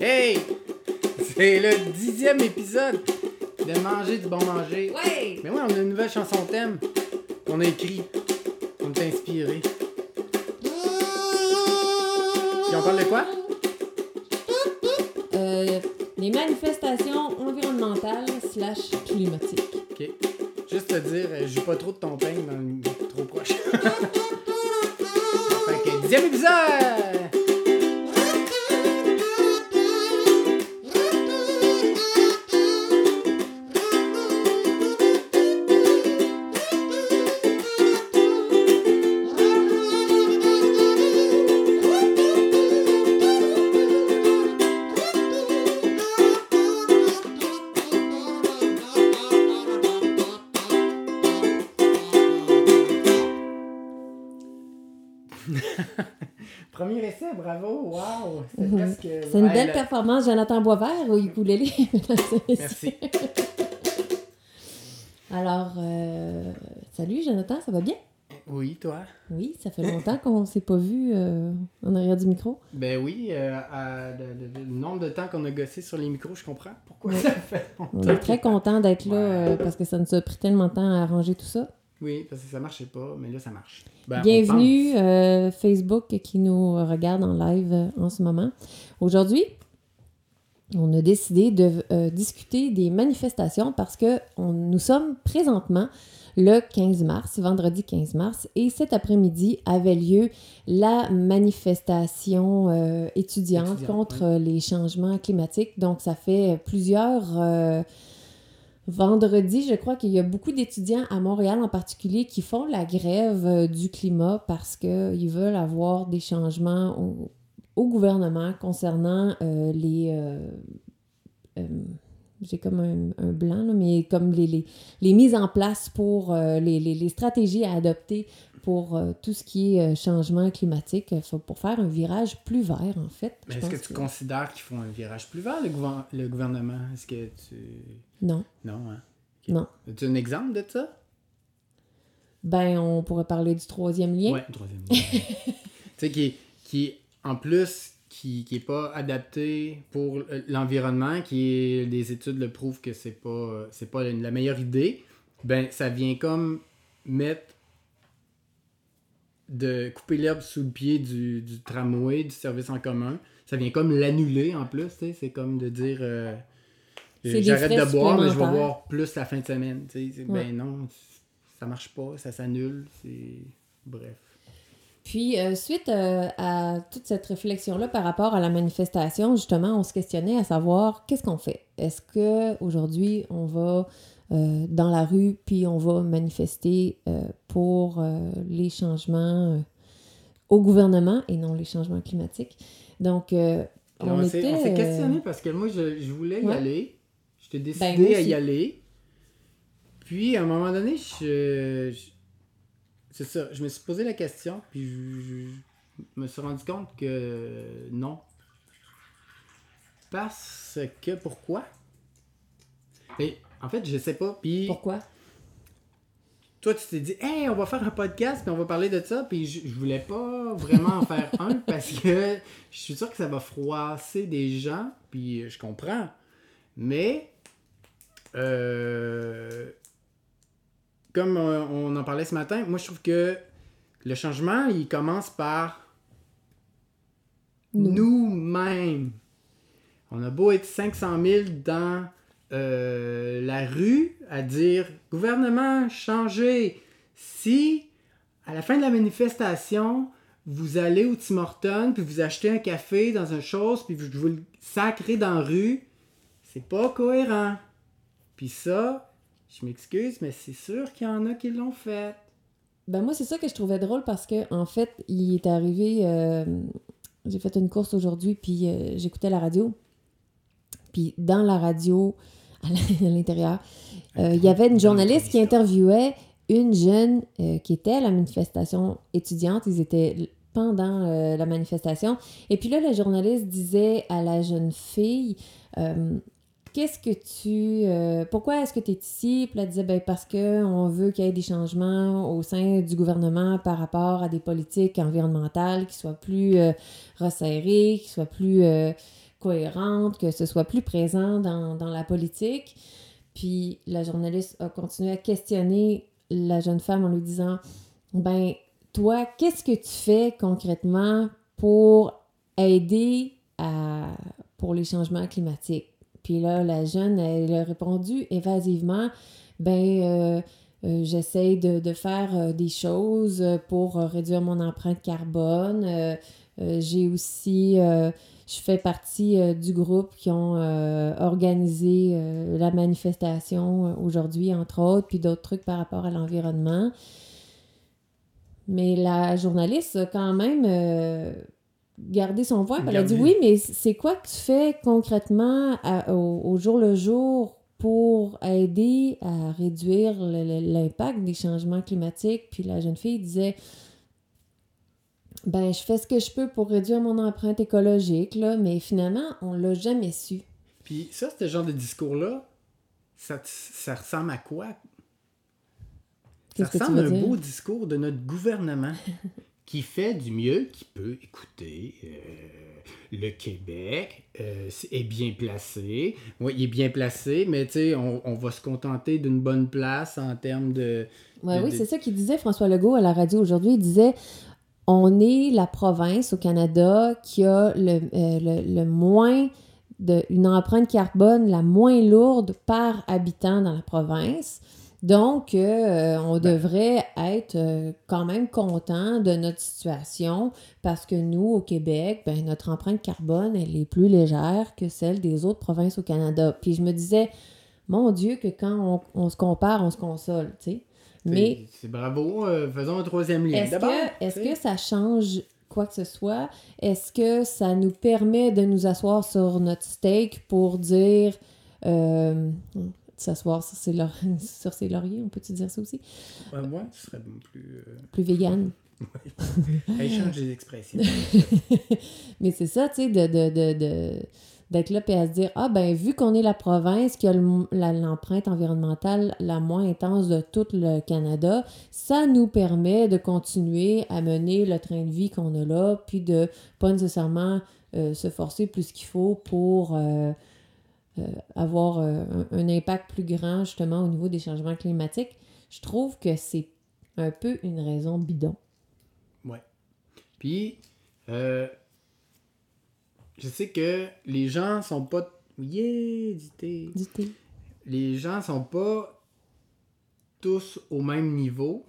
Hey! C'est le dixième épisode de Manger du bon manger. Ouais! Mais ouais, on a une nouvelle chanson thème qu'on a écrit. On est inspiré. Puis on parle de quoi? Euh, les manifestations environnementales slash climatiques. Ok. Juste te dire, euh, je joue pas trop de ton pain dans le trop proche. fait que dixième épisode! Performance, Jonathan Boisvert, au ukulélé. Merci. Alors, euh, salut Jonathan, ça va bien? Oui, toi? Oui, ça fait longtemps qu'on s'est pas vu euh, en arrière du micro. Ben oui, euh, à- le, le- le nombre de temps qu'on a gossé sur les micros, je comprends pourquoi ça fait On longtemps. est très content d'être là Ouais. euh, parce que ça nous a pris tellement de temps à arranger tout ça. Oui, parce que ça marchait pas, mais là ça marche. Ben, on Bienvenue euh, Facebook qui nous regarde en live en ce moment. Aujourd'hui, on a décidé de euh, discuter des manifestations parce que on- nous sommes présentement le 15 mars, vendredi 15 mars, et cet après-midi avait lieu la manifestation euh, étudiante Étudiante, contre les changements climatiques. Donc, ça fait plusieurs euh, vendredis, je crois qu'il y a beaucoup d'étudiants à Montréal en particulier qui font la grève euh, du climat parce qu'ils veulent avoir des changements au, au gouvernement concernant euh, les... euh, euh, j'ai comme un, un blanc, là, mais comme les, les, les mises en place pour les, les- les stratégies à adopter pour tout ce qui est changement climatique, pour faire un virage plus vert, en fait. Mais est-ce que tu considères qu'ils font un virage plus vers le, gouver- le gouvernement? Est-ce que tu. Non. Non, hein? Non. As-tu un exemple de ça? Ben, on pourrait parler du troisième lien. Ouais, troisième. tu sais, qui, qui, en plus, qui, qui est pas adapté pour l'environnement, qui est, des études le prouvent que c'est pas, c'est pas la meilleure idée, ben, ça vient comme mettre de couper l'herbe sous le pied du, du tramway, du service en commun. Ça vient comme l'annuler en plus. C'est comme de dire euh, des j'arrête de boire, mais je vais boire plus la fin de semaine. Ouais. Ben non, ça marche pas, ça s'annule. C'est. Bref. Puis, euh, suite euh, à toute cette réflexion-là par rapport à la manifestation, justement, on se questionnait à savoir qu'est-ce qu'on fait? Est-ce que aujourd'hui on va euh, dans la rue puis on va manifester pour les changements au gouvernement et non les changements climatiques? Donc, euh, Puis on, on s'est était. on s'est questionné parce que moi, je, je voulais y Ouais. aller. J'étais décidé Ben, moi à y aller. Puis, à un moment donné, je, je- c'est ça, je me suis posé la question, puis je, je me suis rendu compte que non. Parce que, pourquoi? Mais, en fait, je sais pas. Puis, Pourquoi? toi, tu t'es dit, hey, on va faire un podcast, puis on va parler de ça, puis je, je voulais pas vraiment en faire un parce que je suis sûr que ça va froisser des gens, puis je comprends. Mais, euh, comme euh, on en parlait ce matin, moi je trouve que le changement, il commence par Nous. nous-mêmes. On a beau être 500 000 dans euh, la rue à dire gouvernement, changez. Si à la fin de la manifestation, vous allez au Tim Hortons puis vous achetez un café dans une chose puis vous, vous le sacrez dans la rue, c'est pas cohérent. Puis ça, je m'excuse, mais c'est sûr qu'il y en a qui l'ont fait. Ben moi, c'est ça que je trouvais drôle parce que en fait, il est arrivé. euh, j'ai fait une course aujourd'hui, puis euh, j'écoutais la radio. Puis dans la radio, à l'intérieur, euh, il y avait une journaliste qui interviewait une jeune qui était à la manifestation étudiante. Ils étaient pendant la manifestation. Et puis là, la journaliste disait à la jeune fille Qu'est-ce que tu. euh, pourquoi est-ce que tu es ici? Puis elle disait ben, Parce qu'on veut qu'il y ait des changements au sein du gouvernement par rapport à des politiques environnementales qui soient plus euh, resserrées, qui soient plus. euh, cohérente, que ce soit plus présent dans, dans la politique. Puis la journaliste a continué à questionner la jeune femme en lui disant Ben, toi, qu'est-ce que tu fais concrètement pour aider à, pour les changements climatiques? Puis là, la jeune, elle a répondu évasivement Ben, euh, euh, j'essaie de, de, faire euh, des choses pour réduire mon empreinte carbone. J'ai aussi, je fais partie du groupe qui ont organisé la manifestation aujourd'hui, entre autres, puis d'autres trucs par rapport à l'environnement. Mais la journaliste quand même garder son voix. Elle a dit oui, mais c'est quoi que tu fais concrètement au, jour le jour pour aider à réduire l'impact des changements climatiques? Puis la jeune fille disait ben, je fais ce que je peux pour réduire mon empreinte écologique, là, mais finalement, on l'a jamais su. Puis ça, ce genre de discours-là, ça, ça ressemble à quoi? Ça ressemble à un beau discours de notre gouvernement. qui fait du mieux qu'il peut. Écoutez, euh, le Québec euh, est bien placé. Oui, il est bien placé, mais tu sais, on, on, va se contenter d'une bonne place en termes de... oui, c'est ça qu'il disait François Legault à la radio aujourd'hui. Il disait on est la province au Canada qui a le, euh, le, le moins de, une empreinte carbone la moins lourde par habitant dans la province. Donc, euh, on ben. devrait être euh, quand même content de notre situation parce que nous, au Québec, ben, notre empreinte carbone, elle est plus légère que celle des autres provinces au Canada. Puis je me disais, mon Dieu, que quand on, se compare, on se console, tu sais. Mais. C'est bravo, euh, faisons un troisième lien. Est-ce que, est que ça change quoi que ce soit? Est-ce que ça nous permet de nous asseoir sur notre steak pour dire s'asseoir sur, ses sur ses lauriers, on peut-tu dire ça aussi? moi, ce serait plus... Euh, plus vegan. oui. Échange des expressions. Mais c'est ça, tu sais, de, de, de, d'être là et à se dire Ah, ben, vu qu'on est la province qui a l'empreinte environnementale la moins intense de tout le Canada, ça nous permet de continuer à mener le train de vie qu'on a là, puis de pas nécessairement euh, se forcer plus qu'il faut pour. Euh, euh, avoir euh, un, impact plus grand justement au niveau des changements climatiques, je trouve que c'est un peu une raison bidon. Ouais. Puis, euh, je sais que les gens sont pas. Yeah, du Les gens sont pas tous au même niveau.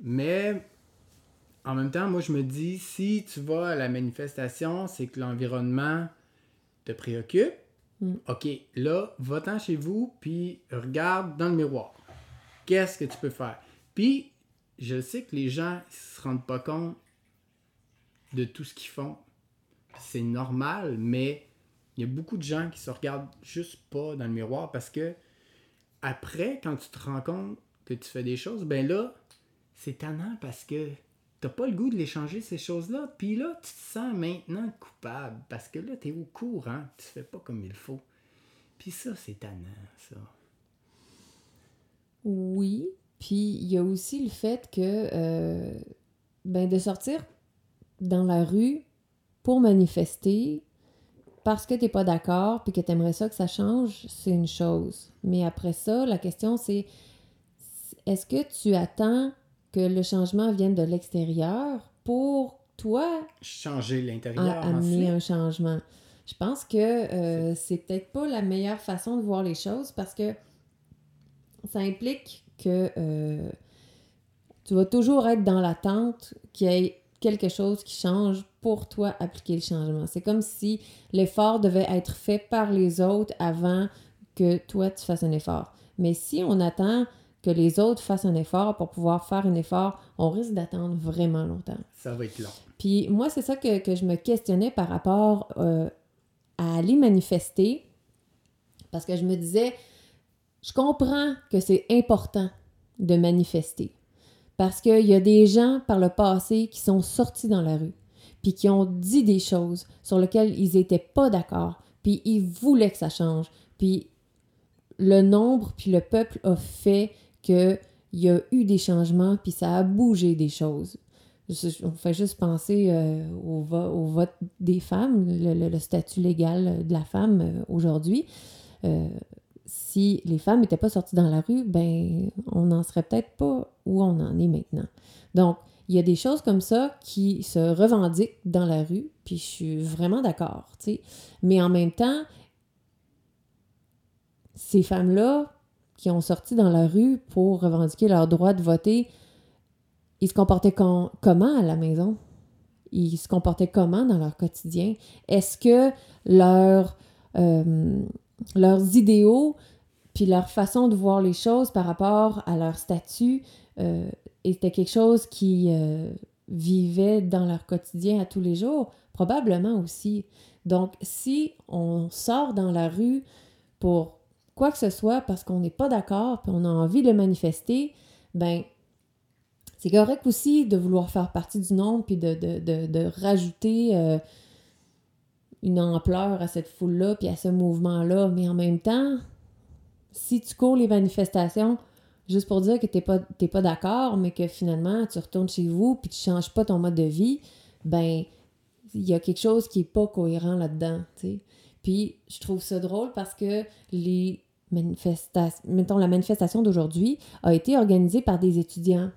Mais en même temps, moi je me dis, si tu vas à la manifestation, c'est que l'environnement te préoccupe. Mm. OK, là, va-t'en chez vous, puis regarde dans le miroir. Qu'est-ce que tu peux faire? Puis, je sais que les gens ne se rendent pas compte de tout ce qu'ils font. C'est normal, mais il y a beaucoup de gens qui se regardent juste pas dans le miroir parce que après, quand tu te rends compte que tu fais des choses, ben là, c'est tannant parce que t'as pas le goût de les changer, ces choses-là. Puis là, tu te sens maintenant coupable parce que là, tu es au courant, tu fais pas comme il faut. Puis ça, c'est tannant, ça. Oui. Puis il y a aussi le fait que euh, ben, de sortir dans la rue pour manifester parce que tu n'es pas d'accord puis que tu aimerais ça que ça change, c'est une chose. Mais après ça, la question c'est est-ce que tu attends que le changement vienne de l'extérieur pour toi changer l'intérieur amener un changement. Je pense que euh, c'est peut-être pas la meilleure façon de voir les choses parce que ça implique que euh, tu vas toujours être dans l'attente qu'il y ait quelque chose qui change pour toi appliquer le changement. C'est comme si l'effort devait être fait par les autres avant que toi tu fasses un effort. Mais si on attend que les autres fassent un effort pour pouvoir faire un effort, on risque d'attendre vraiment longtemps. Ça va être long. Puis moi, c'est ça que, je me questionnais par rapport euh, à aller manifester, parce que je me disais, je comprends que c'est important de manifester, parce qu'il y a des gens par le passé qui sont sortis dans la rue, puis qui ont dit des choses sur lesquelles ils n'étaient pas d'accord, puis ils voulaient que ça change, puis le nombre, puis le peuple a fait qu'il y a eu des changements, puis ça a bougé des choses. on fait juste penser euh, au, vote des femmes, le, statut légal de la femme euh, aujourd'hui. Euh, si les femmes n'étaient pas sorties dans la rue, ben on n'en serait peut-être pas où on en est maintenant. Donc, il y a des choses comme ça qui se revendiquent dans la rue, puis je suis vraiment d'accord. Mais en même temps, ces femmes-là qui ont sorti dans la rue pour revendiquer leur droit de voter, ils se comportaient comment à la maison? Ils se comportaient comment dans leur quotidien? Est-ce que leur, euh, leurs idéaux puis leur façon de voir les choses par rapport à leur statut euh, était quelque chose qui euh, vivait dans leur quotidien à tous les jours? Probablement aussi. Donc, si on sort dans la rue pour quoi que ce soit parce qu'on n'est pas d'accord puis on a envie de manifester, ben c'est correct aussi de vouloir faire partie du nombre puis de, rajouter euh, une ampleur à cette foule-là puis à ce mouvement-là. Mais en même temps, si tu cours les manifestations juste pour dire que tu n'es pas, pas d'accord, mais que finalement tu retournes chez vous puis tu changes pas ton mode de vie, ben il y a quelque chose qui n'est pas cohérent là-dedans. Puis je trouve ça drôle parce que les manifestations, mettons la manifestation d'aujourd'hui a été organisée par des étudiants.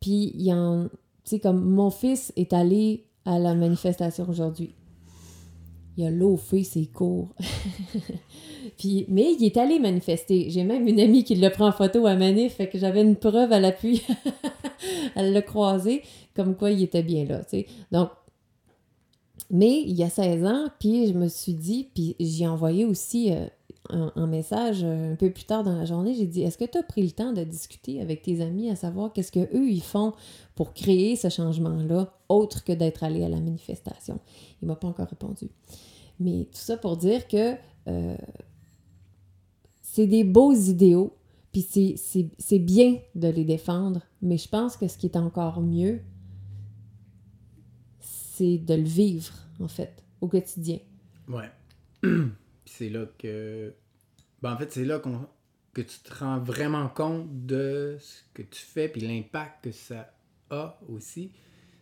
Puis, il y en. Tu sais, comme mon fils est allé à la manifestation aujourd'hui. Il a fait ses cours. Puis, mais il est allé manifester. J'ai même une amie qui le prend en photo à manif, fait que j'avais une preuve à l'appui. Elle l'a croisé, comme quoi il était bien là. Donc, mais il y a 16 ans, puis je me suis dit, puis j'ai envoyé aussi euh, un, message un peu plus tard dans la journée, j'ai dit Est-ce que tu as pris le temps de discuter avec tes amis à savoir qu'est-ce qu'eux ils font pour créer ce changement-là, autre que d'être allé à la manifestation? Il m'a pas encore répondu. Mais tout ça pour dire que euh, c'est des beaux idéaux, puis c'est bien de les défendre, mais je pense que ce qui est encore mieux, c'est de le vivre, en fait, au quotidien. Ouais. c'est là que. Ben, en fait, c'est là qu'on que tu te rends vraiment compte de ce que tu fais puis l'impact que ça a aussi.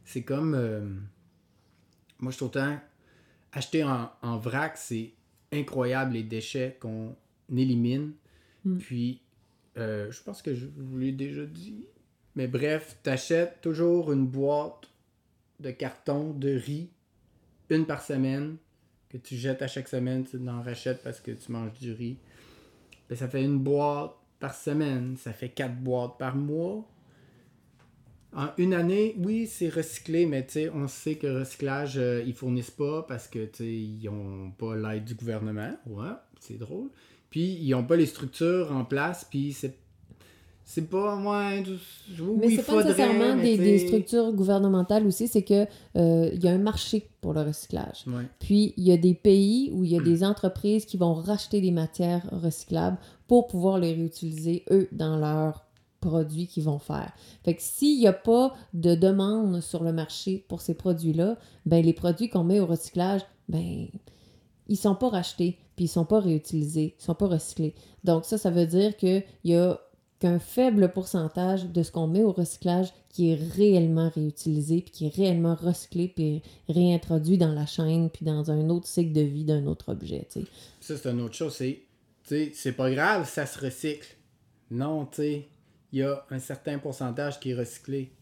C'est comme. Euh, moi, je trouve autant. Acheter en, vrac, c'est incroyable les déchets qu'on élimine. Hmm. Puis, euh, je pense que je vous l'ai déjà dit. Mais bref, t'achètes toujours une boîte de carton de riz, une par semaine que tu jettes à chaque semaine, tu en rachètes parce que tu manges du riz. Ben, ça fait une boîte par semaine, ça fait quatre boîtes par mois. En une année, oui, c'est recyclé, mais on sait que recyclage, euh, ils fournissent pas parce que ils n'ont pas l'aide du gouvernement. Ouais, c'est drôle. Puis ils n'ont pas les structures en place, puis c'est c'est pas moi mais c'est pas nécessairement des, structures gouvernementales aussi c'est que euh, il y a un marché pour le recyclage. Puis il y a des pays où il y a des entreprises qui vont racheter des matières recyclables pour pouvoir les réutiliser eux dans leurs produits qu'ils vont faire. Fait que s'il n'y a pas de demande sur le marché pour ces produits là ben les produits qu'on met au recyclage ben ils sont pas rachetés puis ils sont pas réutilisés ils sont pas recyclés. Donc ça ça veut dire que il y a qu'un faible pourcentage de ce qu'on met au recyclage qui est réellement réutilisé, puis qui est réellement recyclé, puis réintroduit dans la chaîne, puis dans un autre cycle de vie d'un autre objet. Ça, c'est une autre chose. C'est, c'est pas grave, ça se recycle. Non, tu sais, il y a un certain pourcentage qui est recyclé.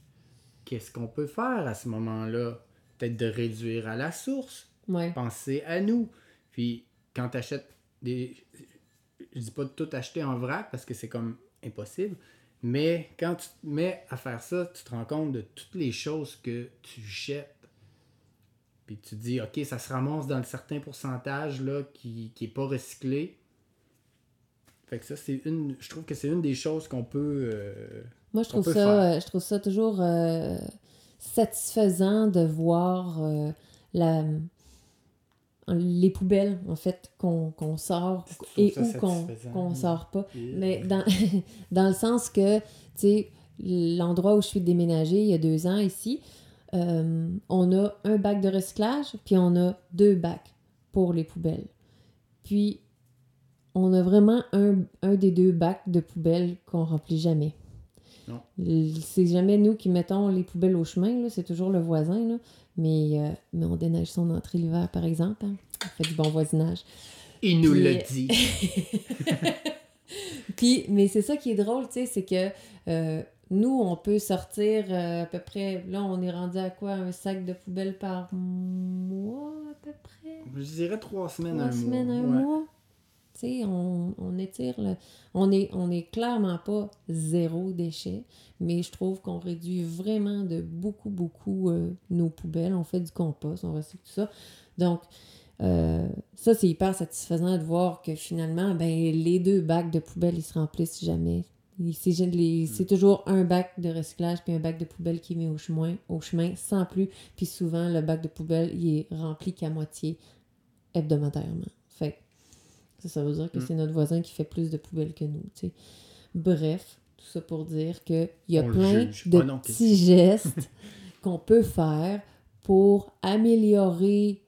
Qu'est-ce qu'on peut faire à ce moment-là? Peut-être de réduire à la source. Penser à nous. Puis, quand tu achètes des. Je dis pas de tout acheter en vrac parce que c'est comme impossible. Mais quand tu te mets à faire ça, tu te rends compte de toutes les choses que tu jettes. Puis tu te dis, OK, ça se ramasse dans un certain pourcentage là, qui n'est pas recyclé. Fait que ça, c'est une. Je trouve que c'est une des choses qu'on peut. Euh, Moi, je trouve, ça, euh, je trouve ça toujours euh, satisfaisant de voir la, les poubelles, en fait, qu'on sort et où qu'on sort pas. Mais dans, dans le sens que, tu sais, l'endroit où je suis déménagée il y a deux ans ici, euh, on a un bac de recyclage, puis on a deux bacs pour les poubelles. Puis, on a vraiment un, un des deux bacs de poubelles qu'on remplit jamais. C'est jamais nous qui mettons les poubelles au chemin, c'est toujours le voisin. Là. Mais, euh, mais on déneige son entrée l'hiver, par exemple. hein. On fait du bon voisinage. Il nous Puis- l'a dit. Puis, mais c'est ça qui est drôle, tu sais, c'est que euh, nous, on peut sortir euh, à peu près. Là, on est rendu à quoi Un sac de poubelle par mois, à peu près? Je dirais trois semaines, Trois un semaines, un. Ouais. mois? On, on étire le... On est, on est clairement pas zéro déchet, mais je trouve qu'on réduit vraiment de beaucoup, beaucoup euh, nos poubelles. On fait du compost, on recycle tout ça. Donc, euh, ça, c'est hyper satisfaisant de voir que finalement, ben, les deux bacs de poubelle, ils se remplissent jamais. Les- c'est toujours un bac de recyclage puis un bac de poubelle qui est mis au chemin, au chemin sans plus. Puis souvent, le bac de poubelle, il est rempli qu'à moitié hebdomadairement. Ça, ça veut dire que Mm. c'est notre voisin qui fait plus de poubelles que nous. tu sais. Bref, tout ça pour dire qu'il y a On plein de Ah non, petits gestes qu'on peut faire pour améliorer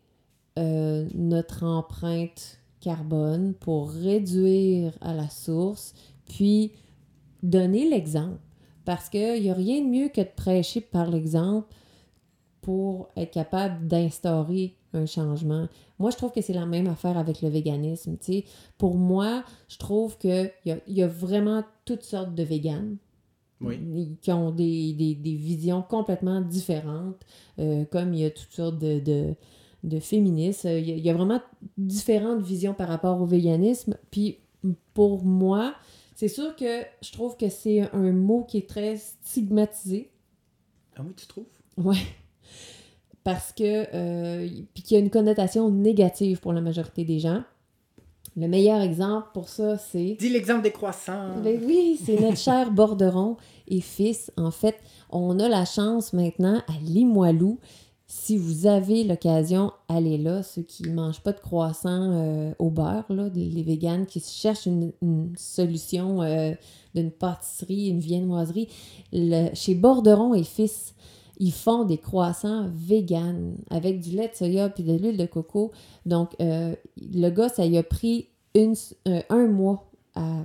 euh, notre empreinte carbone, pour réduire à la source, puis donner l'exemple. Parce qu'il n'y a rien de mieux que de prêcher par l'exemple pour être capable d'instaurer un changement. Moi, je trouve que c'est la même affaire avec le véganisme. tu sais. Pour moi, je trouve qu'il y a, y a vraiment toutes sortes de véganes Oui. qui ont des, des- des visions complètement différentes, euh, comme il y a toutes sortes de, de, de féministes. Il y, a, il y a vraiment différentes visions par rapport au véganisme. Puis pour moi, c'est sûr que je trouve que c'est un mot qui est très stigmatisé. Ah oui, tu trouves? Ouais. Parce que. euh, puis qu'il y a une connotation négative pour la majorité des gens. Le meilleur exemple pour ça, c'est. Dis l'exemple des croissants. Ben oui, c'est notre cher Borderon et fils. En fait, on a la chance maintenant à Limoilou. Si vous avez l'occasion, allez là. Ceux qui ne mangent pas de croissants euh, au beurre, là, les véganes qui cherchent une, une solution euh, d'une pâtisserie, une viennoiserie, le- chez Borderon et fils, ils font des croissants véganes avec du lait de soya puis de l'huile de coco. Donc, euh, le gars, ça a pris euh, un mois à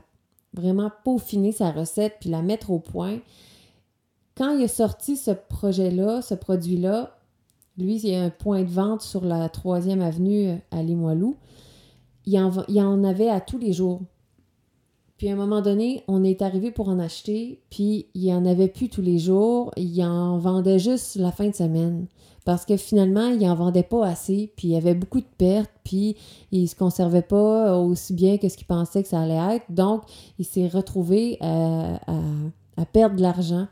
vraiment peaufiner sa recette puis la mettre au point. Quand il a sorti ce projet-là, ce produit-là, lui, il un point de vente sur la 3e avenue euh, à Limoilou. Il en, il en avait à tous les jours. Puis à un moment donné, on est arrivé pour en acheter, puis il n'y en avait plus tous les jours. Il en vendait juste la fin de semaine. Parce que finalement, il en vendait pas assez, puis il y avait beaucoup de pertes, puis il se conservait pas aussi bien que ce qu'il pensait que ça allait être. Donc, il s'est retrouvé à, à- à perdre de l'argent.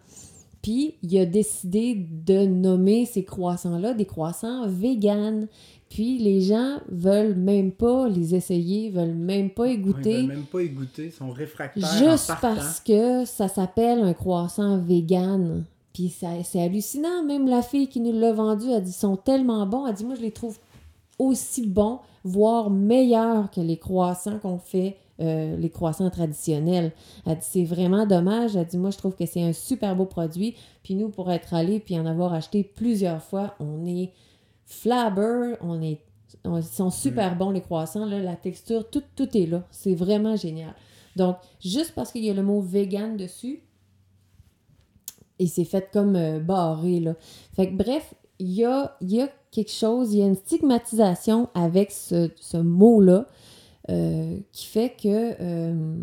Puis, il a décidé de nommer ces croissants-là des croissants véganes. Puis, les gens veulent même pas les essayer, veulent même pas y Ouais, goûter. Ils veulent même pas goûter, ils sont réfractaires Juste en parce que ça s'appelle un croissant vegan. Puis c'est hallucinant. Même la fille qui nous l'a vendu a dit ils sont tellement bons. Elle dit moi je les trouve aussi bons, voire meilleurs que les croissants qu'on fait, euh, les croissants traditionnels. Elle dit c'est vraiment dommage. Elle dit moi je trouve que c'est un super beau produit. Puis nous pour être allés puis en avoir acheté plusieurs fois, on est flabber, on est on- ils sont super bons les croissants, là, la texture, tout, tout est là. C'est vraiment génial. Donc, juste parce qu'il y a le mot vegan dessus, et c'est fait comme euh, barré, là. Fait que bref, il y a, il y a quelque chose, il y a une stigmatisation avec ce, ce mot-là euh, qui fait que euh,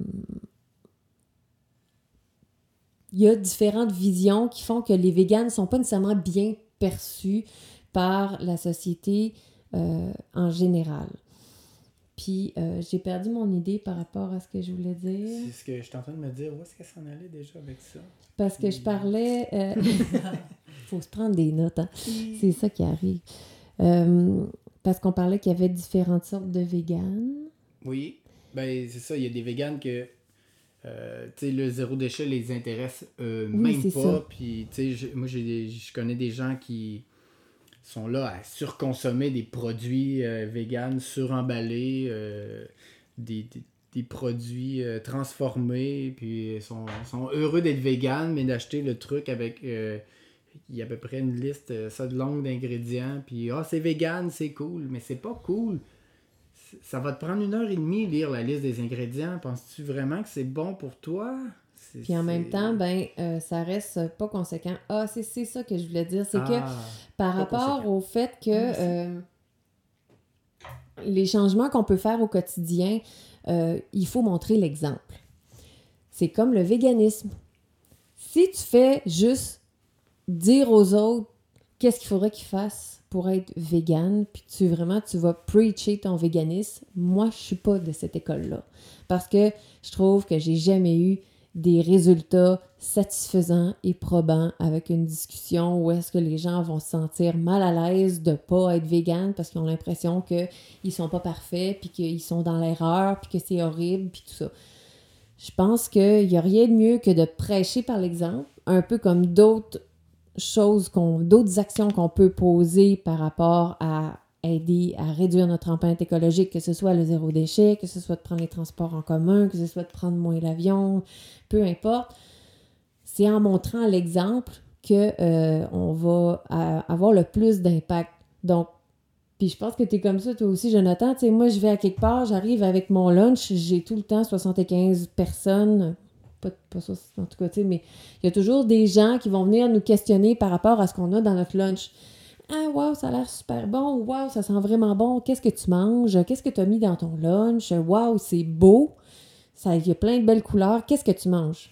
il y a différentes visions qui font que les véganes ne sont pas nécessairement bien perçus par la société euh, en général. Puis euh, j'ai perdu mon idée par rapport à ce que je voulais dire. C'est ce que je suis en train de me dire. Où est-ce qu'elle s'en allait déjà avec ça? Parce que je parlais. euh, faut se prendre des notes, hein. C'est ça qui arrive. Euh, parce qu'on parlait qu'il y avait différentes sortes de véganes. Oui. Ben, c'est ça. Il y a des véganes que. euh, tu sais, le zéro déchet les intéresse euh, Oui, même pas. Puis, tu sais, je- moi, je connais des gens qui sont là à surconsommer des produits euh, véganes suremballés, euh, des, des- des produits transformés, puis ils sont, sont heureux d'être véganes, mais d'acheter le truc avec. euh, il y a à peu près une liste, ça de longue d'ingrédients, puis ah, c'est vegan, c'est cool, mais c'est pas cool. Ça va te prendre une heure et demie lire la liste des ingrédients. Penses-tu vraiment que c'est bon pour toi? Puis en même temps, ben, euh, ça reste pas conséquent. Ah, c'est c'est ça que je voulais dire. C'est que Ah, par rapport conséquent. au fait que Ah, euh, les changements qu'on peut faire au quotidien, euh, il faut montrer l'exemple. C'est comme le véganisme. Si tu fais juste dire aux autres qu'est-ce qu'il faudrait qu'ils fassent pour être vegan, puis tu vraiment tu vas preacher ton véganisme, moi je suis pas de cette école-là parce que je trouve que j'ai jamais eu des résultats satisfaisants et probants avec une discussion où est-ce que les gens vont se sentir mal à l'aise de pas être vegan parce qu'ils ont l'impression qu'ils sont pas parfaits, puis qu'ils sont dans l'erreur, puis que c'est horrible, puis tout ça. Je pense qu'il n'y a rien de mieux que de prêcher par l'exemple, un peu comme d'autres choses, qu'on, d'autres actions qu'on peut poser par rapport à aider à réduire notre empreinte écologique, que ce soit le zéro déchet, que ce soit de prendre les transports en commun, que ce soit de prendre moins l'avion, peu importe. C'est en montrant l'exemple que euh, on va euh, avoir le plus d'impact. Donc, puis je pense que tu es comme ça toi aussi, Jonathan. Tu sais, moi, je vais à quelque part, j'arrive avec mon lunch, j'ai tout le temps 75 personnes, pas, pas ça, en tout cas, tu sais, mais il y a toujours des gens qui vont venir nous questionner par rapport à ce qu'on a dans notre lunch. Ah, wow, ça a l'air super bon. Wow, ça sent vraiment bon. Qu'est-ce que tu manges? Qu'est-ce que tu as mis dans ton lunch? Wow, c'est beau. Il y a plein de belles couleurs. Qu'est-ce que tu manges?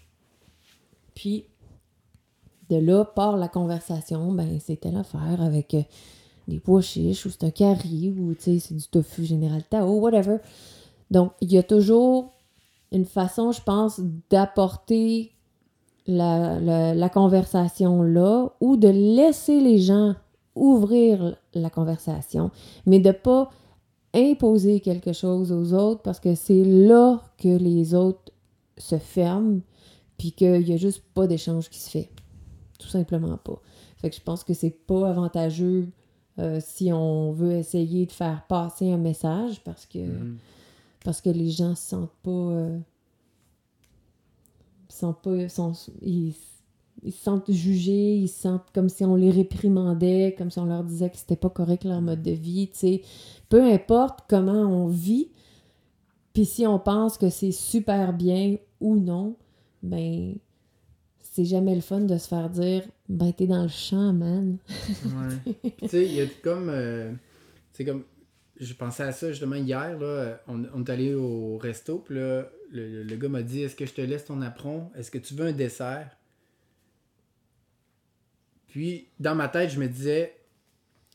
Puis, de là part la conversation. Ben, c'est telle affaire avec euh, des pois chiches ou c'est un curry ou, tu sais, c'est du tofu général Tao, whatever. Donc, il y a toujours une façon, je pense, d'apporter la, conversation là ou de laisser les gens ouvrir la conversation, mais de pas imposer quelque chose aux autres parce que c'est là que les autres se ferment puis qu'il n'y a juste pas d'échange qui se fait. Tout simplement pas. Fait que je pense que c'est pas avantageux euh, si on veut essayer de faire passer un message parce que Mhm. Parce que les gens se sentent pas euh, sont pas sont, ils, ils se sentent jugés, ils se sentent comme si on les réprimandait, comme si on leur disait que c'était pas correct leur mode de vie, tu sais. Peu importe comment on vit, puis si on pense que c'est super bien ou non, ben c'est jamais le fun de se faire dire ben t'es dans le champ, man. Ouais. tu sais, il y a comme. euh, c'est comme. Je pensais à ça justement hier, là. On, est allé au resto, puis là, le, le- gars m'a dit Est-ce que je te laisse ton apron? Est-ce que tu veux un dessert? Puis, dans ma tête, je me disais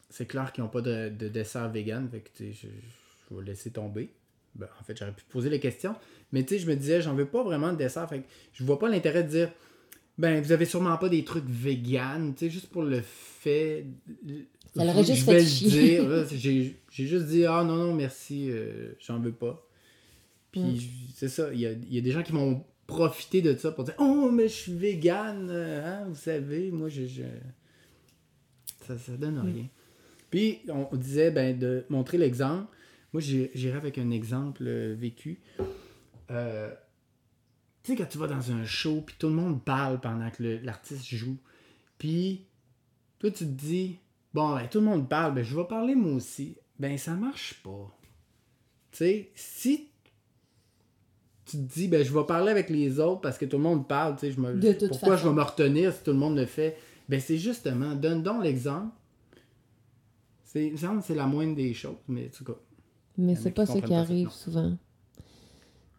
C'est clair qu'ils n'ont pas de, de dessert vegan, fait que tu je, je vais laisser tomber. Ben, en fait, j'aurais pu poser les questions, mais tu sais, je me disais J'en veux pas vraiment de dessert, fait que je vois pas l'intérêt de dire ben, vous avez sûrement pas des trucs vegan, tu sais, juste pour le fait. Ça l'aurait juste je fait chier. J'ai juste dit, ah non, non, merci, euh, j'en veux pas. Puis Mm. c'est ça, il y a, y a des gens qui vont profiter de ça pour dire, oh, mais je suis vegan, euh, hein, vous savez, moi, je. je- Ça, ça donne Mm. rien. Puis on, on disait, ben, de montrer l'exemple. Moi, j'irais avec un exemple euh, vécu. Euh, tu sais, quand tu vas dans un show, puis tout le monde parle pendant que l'artiste joue, puis toi, tu te dis, bon, ben, tout le monde parle, ben, je vais parler moi aussi. Ben, ça marche pas. Tu sais, si tu te dis, ben, je vais parler avec les autres parce que tout le monde parle, tu sais, je me- De toute pourquoi façon. je vais me retenir si tout le monde le fait? Ben, c'est justement, donne donc l'exemple. C'est, il me semble que c'est la moindre des choses, mais en tout cas. Mais c'est pas ce qui arrive non. souvent.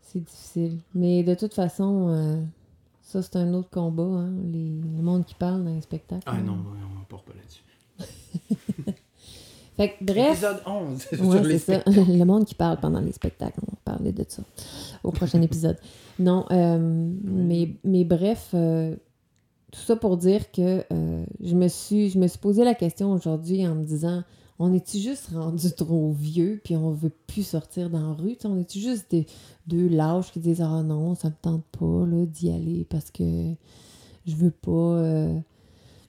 C'est difficile. Mais de toute façon, euh, ça c'est un autre combat, hein, les, le monde qui parle dans les spectacles. Ah hein. non, on ne part pas là-dessus. Fait que bref, Épisode 11, sur ouais, les c'est ça. le monde qui parle pendant les spectacles, on va parler de ça au prochain épisode. Non, euh, mais, mais bref, euh, tout ça pour dire que euh, je, me suis, je me suis posé la question aujourd'hui en me disant on est-tu juste rendu trop vieux puis on veut plus sortir dans la rue? On est-tu juste des deux lâches qui disent Ah non, ça me tente pas d'y aller parce que je veux pas. euh,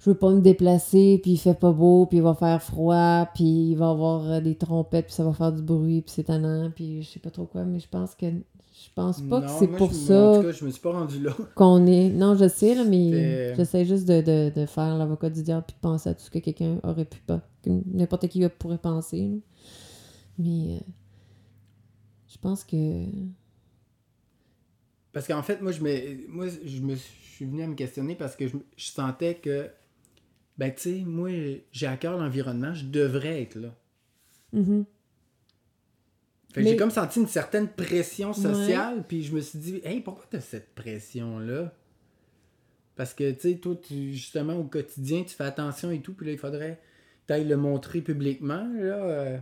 je veux pas me déplacer, puis il fait pas beau, puis il va faire froid, puis il va avoir euh, des trompettes, puis ça va faire du bruit, puis c'est tannant, puis je sais pas trop quoi, mais je pense que je pense pas que c'est pour je- ça En tout cas, je me suis pas rendu là. qu'on est. Non, je sais, là, mais j'essaie juste de, de, de faire l'avocat du diable puis de penser à tout ce que quelqu'un aurait pu pas. n'importe qui pourrait penser. là. Mais euh, je pense que. Parce qu'en fait, moi, je me, moi, je me suis venu à me questionner parce que je, je sentais que, ben, tu sais, moi, j'ai à cœur l'environnement, je devrais être là. Mhm. Fait que Mais- j'ai comme senti une certaine pression sociale, puis je me suis dit, hey, pourquoi t'as cette pression-là? Parce que, tu sais, toi, tu, justement, au quotidien, tu fais attention et tout, puis là, il faudrait que t'ailles le montrer publiquement, là. euh,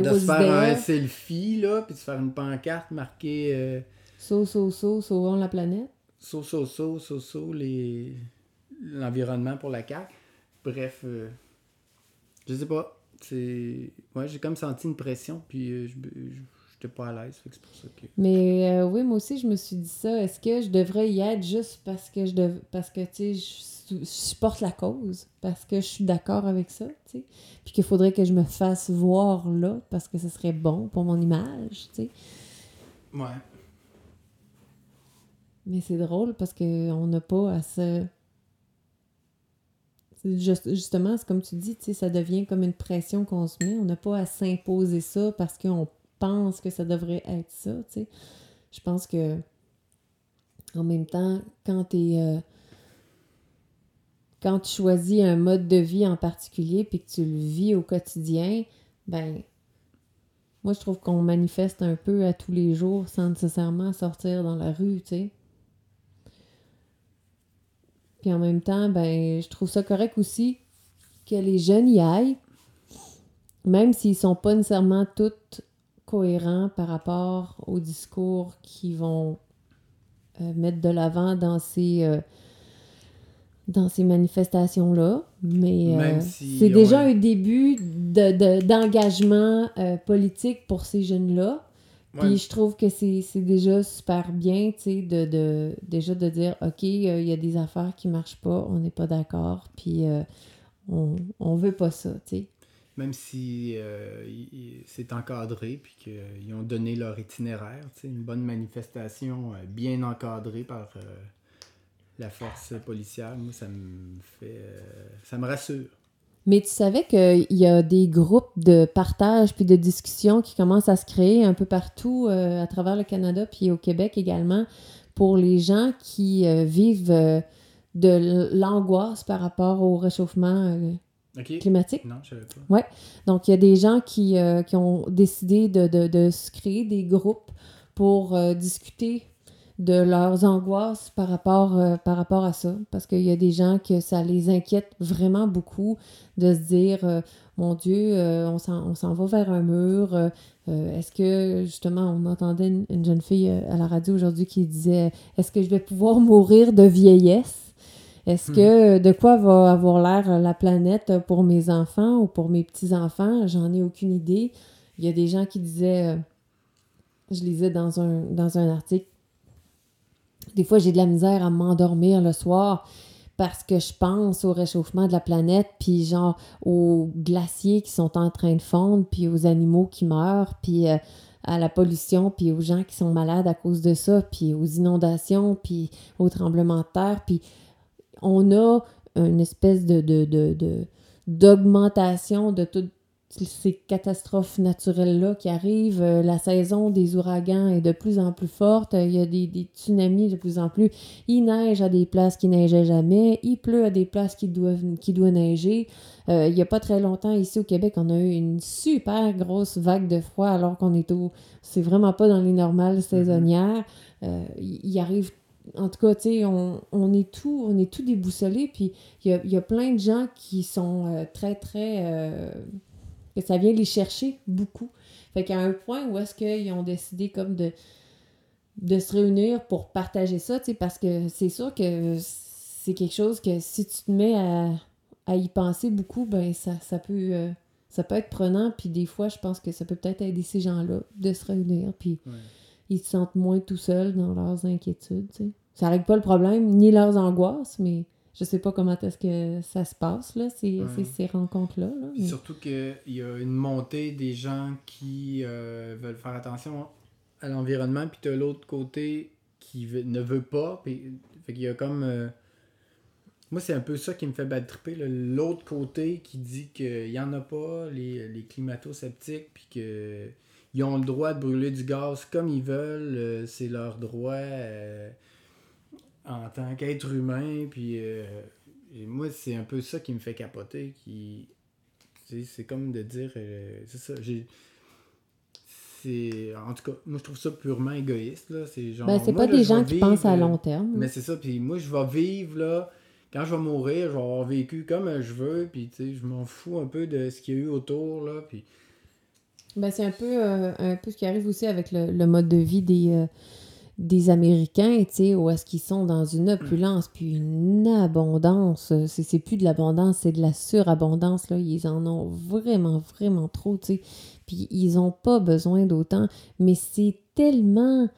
de se faire un selfie, là, puis de se faire une pancarte marquée euh, So, so, so, sauvons la planète. so, so, so, so, so, les... l'environnement pour la CAQ. Bref, euh, je sais pas. C'est... Ouais, j'ai comme senti une pression, puis euh, je j'étais pas à l'aise, c'est pour ça que... Mais euh, oui, moi aussi, je me suis dit ça. Est-ce que je devrais y être juste parce que je dev... parce que, tu sais, je sou- je supporte la cause, parce que je suis d'accord avec ça, tu sais, puis qu'il faudrait que je me fasse voir là, parce que ce serait bon pour mon image, tu sais? Ouais. Mais c'est drôle parce qu'on n'a pas à se... justement, c'est comme tu dis, ça devient comme une pression qu'on se met. On n'a pas à s'imposer ça parce qu'on pense que ça devrait être ça, tu sais. Je pense que, en même temps, quand tu quand tu choisis un mode de vie en particulier puis que tu le vis au quotidien, ben moi je trouve qu'on manifeste un peu à tous les jours sans nécessairement sortir dans la rue, tu. Puis en même temps, ben je trouve ça correct aussi que les jeunes y aillent, même s'ils sont pas nécessairement tous cohérents par rapport au discours qu'ils vont euh, mettre de l'avant dans ces euh, dans ces manifestations-là. Mais euh, si c'est déjà un début de- de- d'engagement politique pour ces jeunes-là. Puis je trouve que c'est déjà super bien, tu sais, de, de, déjà de dire, OK, euh, il y a des affaires qui marchent pas, on n'est pas d'accord, puis euh, on, on veut pas ça, tu sais. Même si euh, c'est encadré, puis qu'ils ont donné leur itinéraire, tu sais, une bonne manifestation euh, bien encadrée par la force policière, moi, ça me fait... ça me rassure. Mais tu savais qu'il y a des groupes de partage puis de discussion qui commencent à se créer un peu partout euh, à travers le Canada puis au Québec également pour les gens qui euh, vivent euh, de l'angoisse par rapport au réchauffement climatique. Non, je savais pas. Donc, il y a des gens qui, qui ont décidé de, de- de se créer des groupes pour discuter de leurs angoisses par rapport, euh, par rapport à ça. Parce qu'il y a des gens que ça les inquiète vraiment beaucoup de se dire euh, Mon Dieu, euh, on s'en va vers un mur. Est-ce que, justement, on entendait une, une jeune fille à la radio aujourd'hui qui disait Est-ce que je vais pouvoir mourir de vieillesse? Est-ce Hmm. que de quoi va avoir l'air la planète pour mes enfants ou pour mes petits-enfants? J'en ai aucune idée. Il y a des gens qui disaient, je lisais dans un, dans un article, des fois j'ai de la misère à m'endormir le soir parce que je pense au réchauffement de la planète, puis genre aux glaciers qui sont en train de fondre, puis aux animaux qui meurent, puis euh, à la pollution, puis aux gens qui sont malades à cause de ça, puis aux inondations, puis aux tremblements de terre, puis on a une espèce de, de, de, d'augmentation de toutes ces catastrophes naturelles-là qui arrivent. Euh, La saison des ouragans est de plus en plus forte. Il y a des, des tsunamis de plus en plus. Il neige à des places qui neigeaient jamais. Il pleut à des places qui doivent, qui neiger. Euh, il n'y a pas très longtemps, ici au Québec, on a eu une super grosse vague de froid alors qu'on est au... C'est vraiment pas dans les normales saisonnières. Euh, il arrive en tout cas, tu sais, on, on est tout, on est tout déboussolé, puis il y a, y a plein de gens qui sont euh, très, très... euh, que ça vient les chercher beaucoup. Fait qu'à un point où est-ce qu'ils ont décidé comme de, de se réunir pour partager ça, tu sais, parce que c'est sûr que c'est quelque chose que si tu te mets à, à y penser beaucoup, ben ça, ça peut... euh, ça peut être prenant, puis des fois, je pense que ça peut peut-être aider ces gens-là de se réunir, puis Ouais. ils se sentent moins tout seuls dans leurs inquiétudes, tu sais. Ça règle pas le problème, ni leurs angoisses, mais je sais pas comment est-ce que ça se passe, là, ces, Ouais. ces, ces rencontres-là. là, mais- surtout qu'il y a une montée des gens qui euh, veulent faire attention à l'environnement, puis t'as l'autre côté qui veut- ne veut pas. Puis, fait qu'il y a comme. euh, Moi, c'est un peu ça qui me fait bad tripper. L'autre côté qui dit qu'il n'y en a pas, les, les climato-sceptiques, puis que ils ont le droit de brûler du gaz comme ils veulent. euh, c'est leur droit en tant qu'être humain. Puis euh, et moi, c'est un peu ça qui me fait capoter. Qui, c'est comme de dire. euh, c'est ça. J'ai. C'est. En tout cas, moi, je trouve ça purement égoïste. Là. C'est genre. Ben, c'est pas là, des gens qui vivre, pensent à long terme. mais c'est ça, puis moi je vais vivre là, quand je vais mourir, je vais avoir vécu comme je veux, puis tu sais, je m'en fous un peu de ce qu'il y a eu autour là, puis Ben, c'est un peu, euh, un peu ce qui arrive aussi avec le, le mode de vie des, euh, des Américains, tu sais, où est-ce qu'ils sont dans une opulence, puis une abondance. C'est, c'est plus de l'abondance, c'est de la surabondance, là. Ils en ont vraiment, vraiment trop, tu sais. Puis ils ont pas besoin d'autant, mais c'est tellement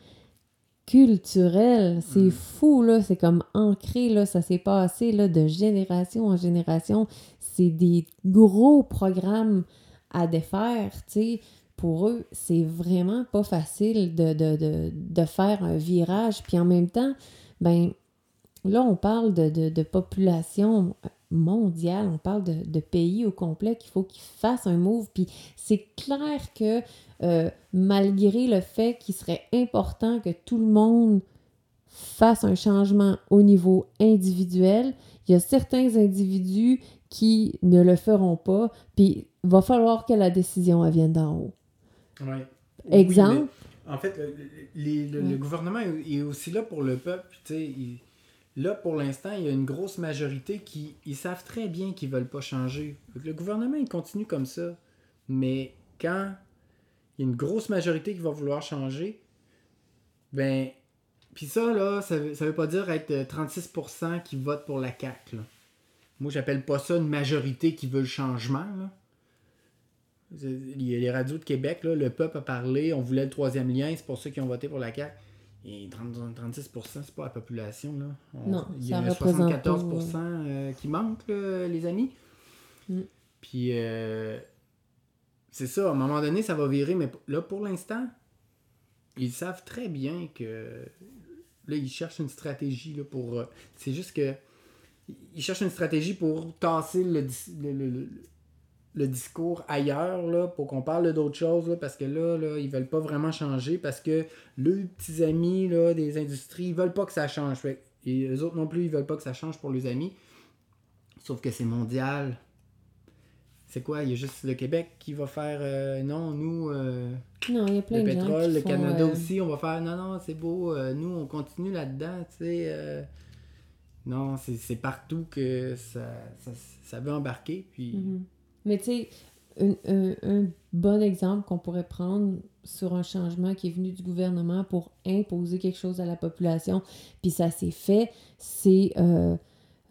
culturel, c'est Mm. fou, là. C'est comme ancré, là. Ça s'est passé, là, de génération en génération. C'est des gros programmes à défaire, tu sais. Pour eux, c'est vraiment pas facile de, de, de, de faire un virage. Puis en même temps, ben là, on parle de, population mondiale, on parle de, pays au complet qu'il faut qu'ils fassent un move. Puis c'est clair que euh, malgré le fait qu'il serait important que tout le monde fasse un changement au niveau individuel, il y a certains individus qui ne le feront pas, puis il va falloir que la décision vienne d'en haut. Ouais. Exemple. Oui, en fait, le, les- le- le Ouais. gouvernement est aussi là pour le peuple, il- là pour l'instant, il y a une grosse majorité qui ils savent très bien qu'ils veulent pas changer. Le gouvernement il continue comme ça, mais quand il y a une grosse majorité qui va vouloir changer, ben puis ça là, ça, veut- ça veut pas dire être euh, 36% qui votent pour la CAQ. là. Moi, j'appelle pas ça une majorité qui veut le changement. Là. Il y a les radios de Québec, là, le peuple a parlé, on voulait le troisième lien, c'est pour ça qu'ils ont voté pour la CAQ. Et 30 36%, c'est pas la population. Là. On- Non, il y ça a représente 74% euh, qui manquent, là, les amis. Mm. Puis, euh, c'est ça, à un moment donné, ça va virer, mais là, pour l'instant, ils savent très bien que là, ils cherchent une stratégie là, pour. euh, c'est juste que. Ils cherchent une stratégie pour tasser le, dis- le, le- le- le discours ailleurs là, pour qu'on parle d'autres choses là, parce que là, là, ils veulent pas vraiment changer parce que leurs petits amis là, des industries, ils veulent pas que ça change. Fait et eux autres non plus, ils veulent pas que ça change pour les amis. Sauf que c'est mondial. C'est quoi? Il y a juste le Québec qui va faire euh, non, nous, euh, Non, il y a plein le de gens pétrole, qui le font, Canada euh, aussi, on va faire non, non, c'est beau, nous on continue là-dedans, tu sais. non, c'est partout que ça, ça, ça veut embarquer. Puis, Mhm. Mais tu sais, un, un- bon exemple qu'on pourrait prendre sur un changement qui est venu du gouvernement pour imposer quelque chose à la population, puis ça s'est fait, c'est euh,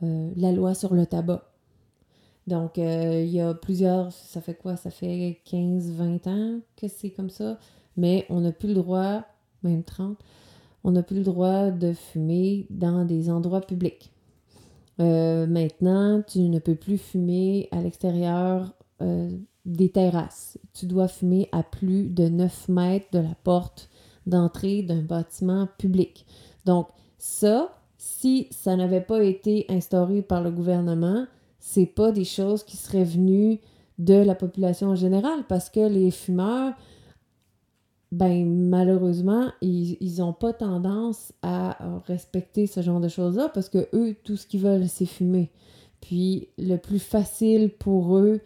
euh, la loi sur le tabac. Donc, euh, il y a plusieurs, ça fait quoi? Ça fait 15-20 ans que c'est comme ça, mais on n'a plus le droit, même 30, on n'a plus le droit de fumer dans des endroits publics. Euh, maintenant, tu ne peux plus fumer à l'extérieur euh, des terrasses. Tu dois fumer à plus de 9 mètres de la porte d'entrée d'un bâtiment public. Donc, ça, si ça n'avait pas été instauré par le gouvernement, c'est pas des choses qui seraient venues de la population en général parce que les fumeurs, ben malheureusement, ils ils ont pas tendance à respecter ce genre de choses-là parce que eux, tout ce qu'ils veulent, c'est fumer. Puis le plus facile pour eux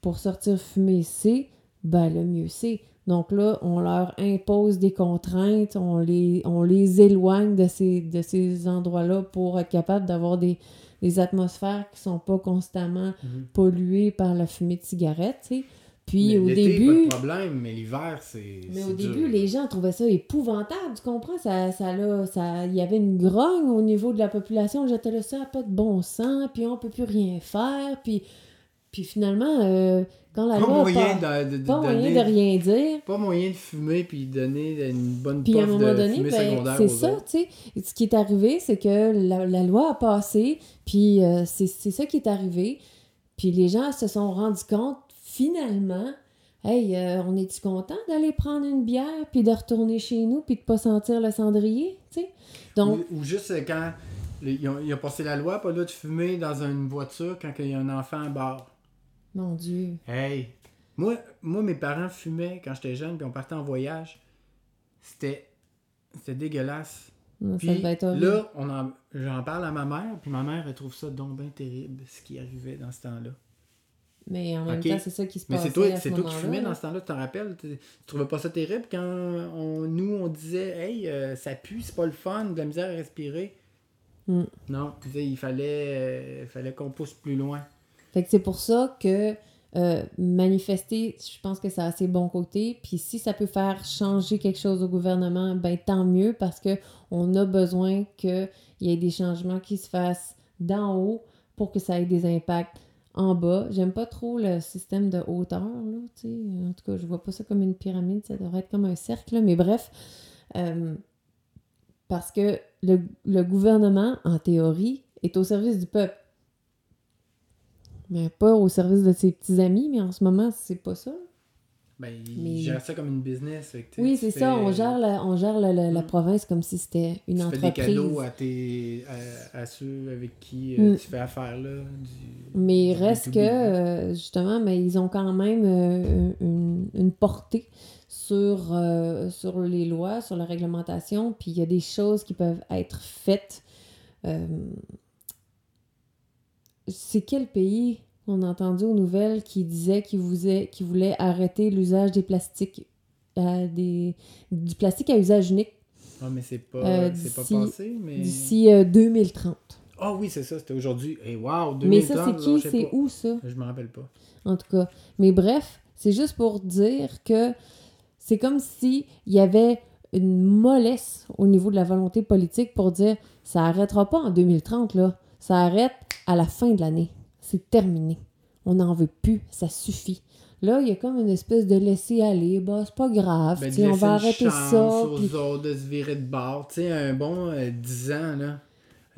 pour sortir fumer, c'est ben le mieux c'est. Donc là, on leur impose des contraintes, on les, on les éloigne de ces, de ces endroits-là pour être capable d'avoir des, des atmosphères qui sont pas constamment Mhm. polluées par la fumée de cigarette. Puis mais au début... pas de problème, mais l'hiver, c'est. Mais au dur. début, les gens trouvaient ça épouvantable, tu comprends? Ça, ça, là, ça, il y avait une grogne au niveau de la population. J'étais là, ça n'a pas de bon sens, puis on peut plus rien faire. Puis, puis finalement, euh, quand la Pas loi moyen pas, de, de, de pas moyen de rien dire, Pas moyen de fumer puis donner une bonne puis à un moment de donné, ben, c'est ça, tu sais. Ce qui est arrivé, c'est que la, la loi a passé, puis euh, c'est ça qui est arrivé. Puis les gens se sont rendus compte, finalement, hey, euh, on est-tu content d'aller prendre une bière, puis de retourner chez nous, puis de pas sentir le cendrier, tu sais? Donc, Ou, ou juste euh, quand ils ont, ils ont passé la loi, pas là de fumer dans une voiture quand il y a un enfant à bord. mon Dieu. Hey, Moi, moi, mes parents fumaient quand j'étais jeune, puis on partait en voyage. C'était, c'était dégueulasse. Non, Puis là, on en, j'en parle à ma mère, puis ma mère, elle trouve ça donc bien terrible, ce qui arrivait dans ce temps-là. Mais en même temps, c'est ça qui se Mais passait c'est toi, c'est ce toi qui fumais dans ce temps-là, tu t'en rappelles? Tu, trouvais pas ça terrible quand on, nous, on disait, hey, euh, ça pue, c'est pas le fun, de la misère à respirer? Mm. Non, tu disais, il fallait, euh, fallait qu'on pousse plus loin. Fait que c'est pour ça que euh, manifester, je pense que ça a ses bons côtés. Puis si ça peut faire changer quelque chose au gouvernement, ben tant mieux parce que on a besoin qu'il y ait des changements qui se fassent d'en haut pour que ça ait des impacts en bas. J'aime pas trop le système de hauteur, là. En tout cas, je vois pas ça comme une pyramide, ça devrait être comme un cercle, là. mais bref. euh, parce que le, le gouvernement, en théorie, est au service du peuple. Mais pas au service de ses petits amis, mais en ce moment, c'est pas ça. Ben, ils Mais- gèrent ça comme une business. que, Oui, c'est ça, on gère la, on gère la, la- la Mm. province comme si c'était une tu fais entreprise. des cadeaux à, tes, à, à ceux avec qui euh, Mm. tu fais affaire là. du- Mais il reste B2B, que, euh, justement, mais ils ont quand même euh, une, une portée sur, euh, sur les lois, sur la réglementation, puis il y a des choses qui peuvent être faites. Euh, c'est quel pays qu'on a entendu aux nouvelles qui disait qu'il voulait, voulait arrêter l'usage des plastiques, à des, du plastique à usage unique Ah, mais c'est pas, Euh, pas passé. Mais... d'ici euh, 2030. Ah oui, c'est ça, c'était aujourd'hui. Et wow, 2030, Mais ça, c'est qui? C'est où ça? Je me rappelle pas. en tout cas. Mais bref, c'est juste pour dire que c'est comme si il y avait une mollesse au niveau de la volonté politique pour dire ça arrêtera pas en 2030 là, ça arrête à la fin de l'année. C'est terminé. On n'en veut plus, ça suffit. Là, il y a comme une espèce de laisser aller, bah c'est pas grave, Ben, on va arrêter ça. aux autres de se virer de bord. Tu sais, un bon euh, 10 ans, là.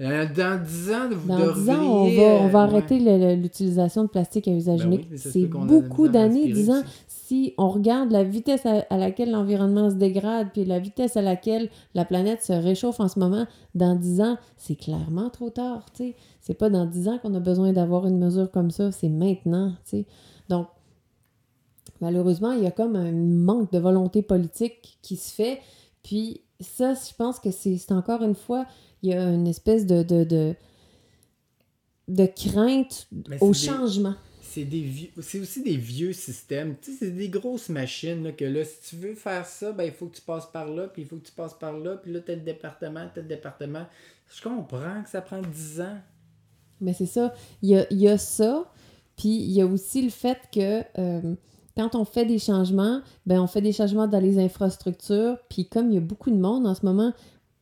Euh, Dans 10 ans, vous Dans 10 ans, on va, on va euh, arrêter le- le- l'utilisation de plastique à usage Ben oui, unique. se c'est beaucoup d'années, respirer 10 ans. Si on regarde la vitesse à, à laquelle l'environnement se dégrade, puis la vitesse à laquelle la planète se réchauffe en ce moment, dans 10 ans, c'est clairement trop tard, tu sais. C'est pas dans 10 ans qu'on a besoin d'avoir une mesure comme ça, c'est maintenant, tu sais. Donc, malheureusement, il y a comme un manque de volonté politique qui se fait. Puis ça, je pense que c'est c'est encore une fois, il y a une espèce de, de, de, de crainte au des- changement. C'est aussi des vieux systèmes. Tu sais, c'est des grosses machines là, que là, si tu veux faire ça, ben il faut que tu passes par là, puis il faut que tu passes par là, puis là, tel département, tel département. Je comprends que ça prend 10 ans. Mais c'est ça. Il y a, il y a ça. Puis il y a aussi le fait que euh, quand on fait des changements, ben on fait des changements dans les infrastructures. Puis comme il y a beaucoup de monde en ce moment,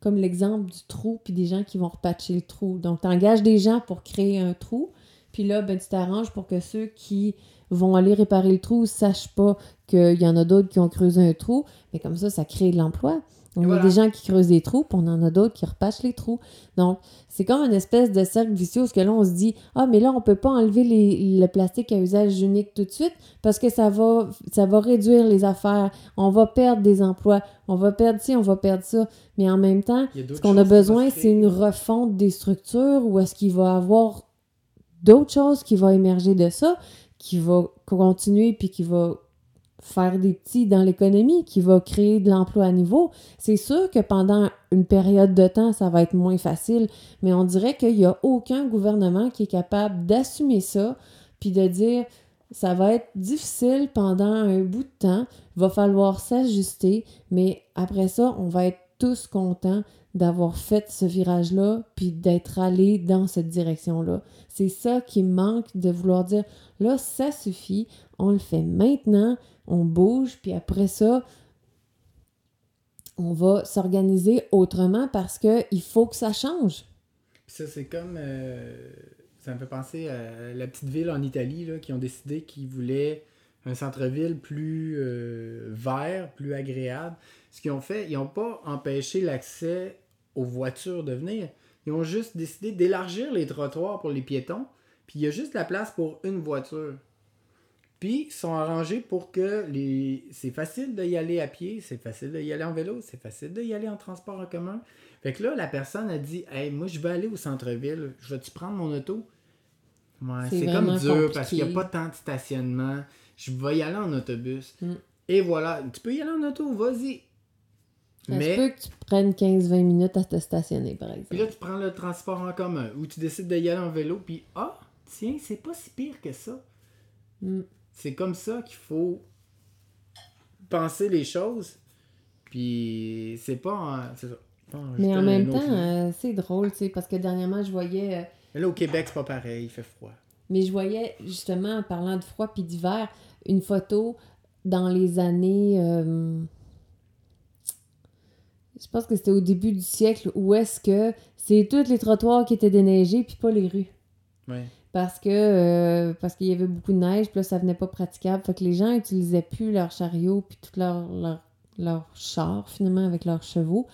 comme l'exemple du trou, puis des gens qui vont repatcher le trou. Donc, tu engages des gens pour créer un trou. Puis là, ben, tu t'arranges pour que ceux qui vont aller réparer le trou sachent pas qu'il y en a d'autres qui ont creusé un trou. Mais comme ça, ça crée de l'emploi. On Et a voilà. des gens qui creusent des trous, puis on en a d'autres qui repatchent les trous. Donc, c'est comme une espèce de cercle vicieux parce que là, on se dit Ah, mais là, on peut pas enlever les- le plastique à usage unique tout de suite parce que ça va, ça va réduire les affaires. On va perdre des emplois. On va perdre ci, on va perdre ça. Mais en même temps, ce qu'on a besoin, c'est une refonte des structures ou est-ce qu'il va y avoir d'autres choses qui vont émerger de ça, qui va continuer puis qui va faire des petits dans l'économie, qui va créer de l'emploi à niveau. C'est sûr que pendant une période de temps, ça va être moins facile, mais on dirait qu'il n'y a aucun gouvernement qui est capable d'assumer ça puis de dire ça va être difficile pendant un bout de temps, va falloir s'ajuster, mais après ça, on va être tous contents d'avoir fait ce virage-là, puis d'être allé dans cette direction-là. C'est ça qui manque de vouloir dire, là, ça suffit, on le fait maintenant, on bouge, puis après ça, on va s'organiser autrement parce que il faut que ça change. Ça, c'est comme. euh, ça me fait penser à la petite ville en Italie là, qui ont décidé qu'ils voulaient un centre-ville plus euh, vert, plus agréable. Ce qu'ils ont fait, ils n'ont pas empêché l'accès aux voitures de venir. Ils ont juste décidé d'élargir les trottoirs pour les piétons. Puis il y a juste la place pour une voiture. Puis ils sont arrangés pour que les. C'est facile d'y aller à pied, c'est facile d'y aller en vélo, c'est facile d'y aller en transport en commun. Fait que là, la personne a dit Hey, moi, je vais aller au centre-ville. Je vais-tu prendre mon auto Ouais, C'est comme dur parce qu'il n'y a pas tant de stationnement. Je vais y aller en autobus. Mm. Et voilà, tu peux y aller en auto, vas-y. Ça Mais se peut que tu prennes 15-20 minutes à te stationner, par exemple. puis là, tu prends le transport en commun ou tu décides d'y aller en vélo, puis ah, tiens, c'est pas si pire que ça. Mm. C'est comme ça qu'il faut penser les choses. Puis c'est pas en- c'est ça. en Mais en même temps, euh, c'est drôle, tu sais, parce que dernièrement, je voyais... euh, Mais là, au Québec, c'est pas pareil, il fait froid. Mais je voyais, justement, en parlant de froid puis d'hiver, une photo dans les années. euh, je pense que c'était au début du siècle où est-ce que c'est tous les trottoirs qui étaient déneigés puis pas les rues. Ouais. Parce que euh, parce qu'il y avait beaucoup de neige, puis là, ça venait pas praticable. Fait que les gens utilisaient plus leurs chariots puis tout leur, leur, leur char, finalement, avec leurs chevaux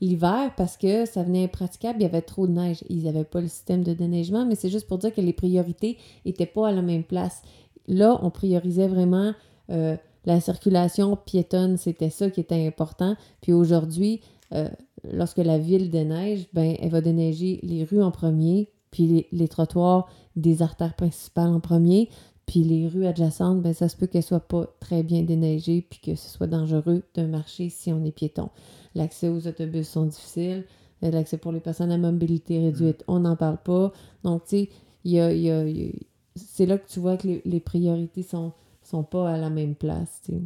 l'hiver parce que ça venait impraticable, il y avait trop de neige. Ils n'avaient pas le système de déneigement, mais c'est juste pour dire que les priorités n'étaient pas à la même place. Là, on priorisait vraiment euh, la circulation piétonne, c'était ça qui était important. Puis aujourd'hui, euh, lorsque la ville déneige, ben, elle va déneiger les rues en premier, puis les, les trottoirs des artères principales en premier, puis les rues adjacentes, ben, ça se peut qu'elles soient pas très bien déneigées, puis que ce soit dangereux de marcher si on est piéton. L'accès aux autobus sont difficiles. Euh, L'accès pour les personnes à mobilité réduite, on n'en parle pas. Donc, tu sais, il y a- y a- y a- c'est là que tu vois que les, les priorités sont, sont pas à la même place, tu sais.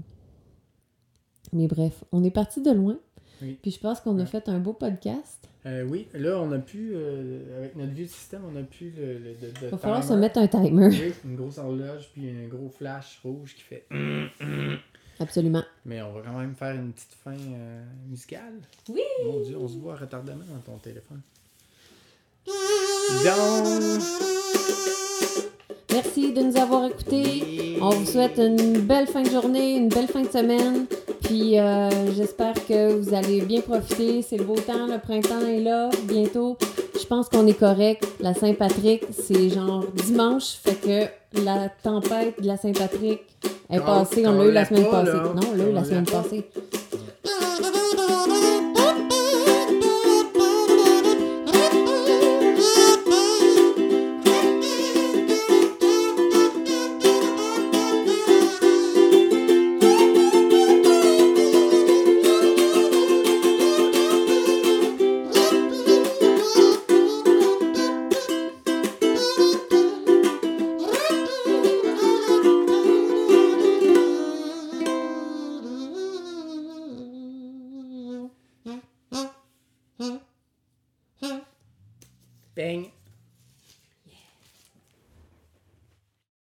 Mais bref, on est parti de loin. Oui. Puis je pense qu'on a fait un beau podcast. Euh, oui, là, on a pu, euh, avec notre vieux système, on a pu le, Il va falloir timer. se mettre un timer. Oui, une grosse horloge, puis un gros flash rouge qui fait. Absolument. Mais on va quand même faire une petite fin euh, musicale. Oui! Mon Dieu, on se voit retardement dans ton téléphone. Donc. Merci de nous avoir écoutés. On vous souhaite une belle fin de journée, une belle fin de semaine. Puis euh, j'espère que vous allez bien profiter. C'est le beau temps, le printemps est là, bientôt. Je pense qu'on est correct. La Saint-Patrick, c'est genre dimanche. Fait que la tempête de la Saint-Patrick est passée. On l'a eu la semaine pas, passée. là. Non, on l'a eu la semaine pas. passée.